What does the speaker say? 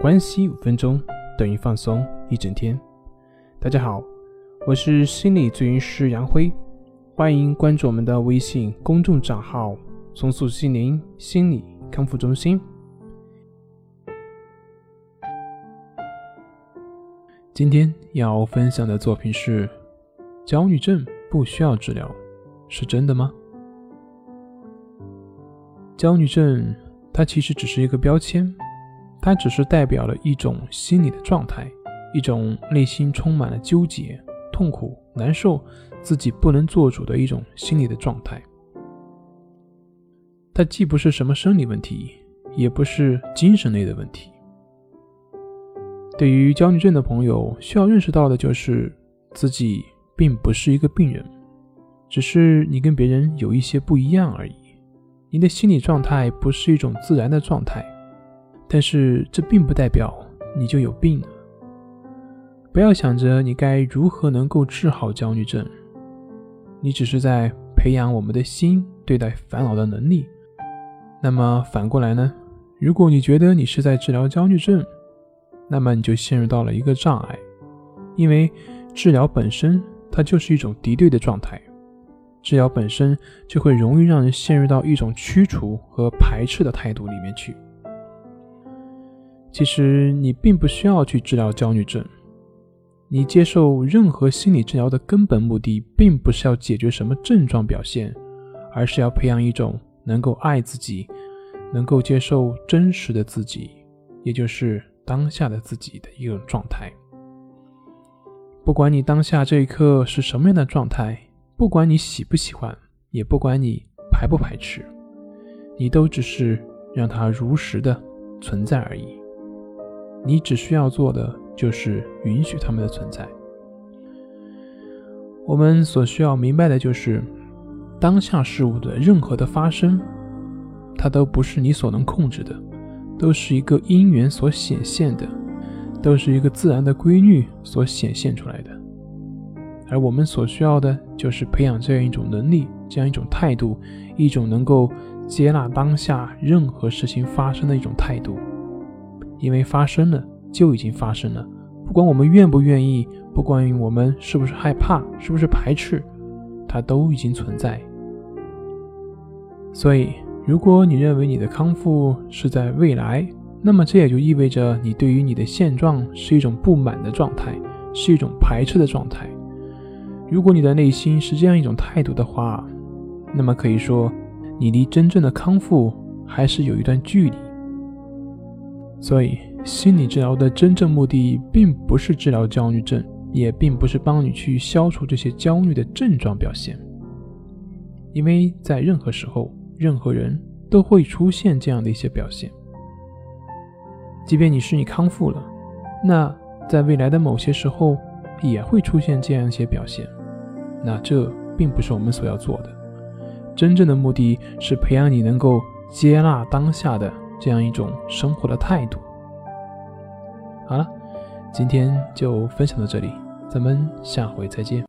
关系五分钟等于放松一整天。大家好，我是心理咨询师杨辉，欢迎关注我们的微信公众账号“重塑心灵心理康复中心”。今天要分享的作品是：焦虑症不需要治疗，是真的吗？焦虑症它其实只是一个标签。它只是代表了一种心理的状态，一种内心充满了纠结、痛苦、难受、自己不能做主的一种心理的状态。它既不是什么生理问题，也不是精神类的问题。对于焦虑症的朋友，需要认识到的就是自己并不是一个病人，只是你跟别人有一些不一样而已。你的心理状态不是一种自然的状态。但是这并不代表你就有病了。不要想着你该如何能够治好焦虑症，你只是在培养我们的心对待烦恼的能力。那么反过来呢？如果你觉得你是在治疗焦虑症，那么你就陷入到了一个障碍，因为治疗本身它就是一种敌对的状态，治疗本身就会容易让人陷入到一种驱除和排斥的态度里面去。其实你并不需要去治疗焦虑症，你接受任何心理治疗的根本目的，并不是要解决什么症状表现，而是要培养一种能够爱自己、能够接受真实的自己，也就是当下的自己的一种状态。不管你当下这一刻是什么样的状态，不管你喜不喜欢，也不管你排不排斥，你都只是让它如实的存在而已。你只需要做的就是允许他们的存在。我们所需要明白的就是，当下事物的任何的发生，它都不是你所能控制的，都是一个因缘所显现的，都是一个自然的规律所显现出来的。而我们所需要的就是培养这样一种能力，这样一种态度，一种能够接纳当下任何事情发生的一种态度。因为发生了就已经发生了，不管我们愿不愿意，不管我们是不是害怕，是不是排斥，它都已经存在。所以，如果你认为你的康复是在未来，那么这也就意味着你对于你的现状是一种不满的状态，是一种排斥的状态。如果你的内心是这样一种态度的话，那么可以说，你离真正的康复还是有一段距离。所以，心理治疗的真正目的并不是治疗焦虑症，也并不是帮你去消除这些焦虑的症状表现。因为在任何时候，任何人都会出现这样的一些表现。即便你是你康复了，那在未来的某些时候也会出现这样一些表现。那这并不是我们所要做的。真正的目的是培养你能够接纳当下的。这样一种生活的态度。好了，今天就分享到这里，咱们下回再见。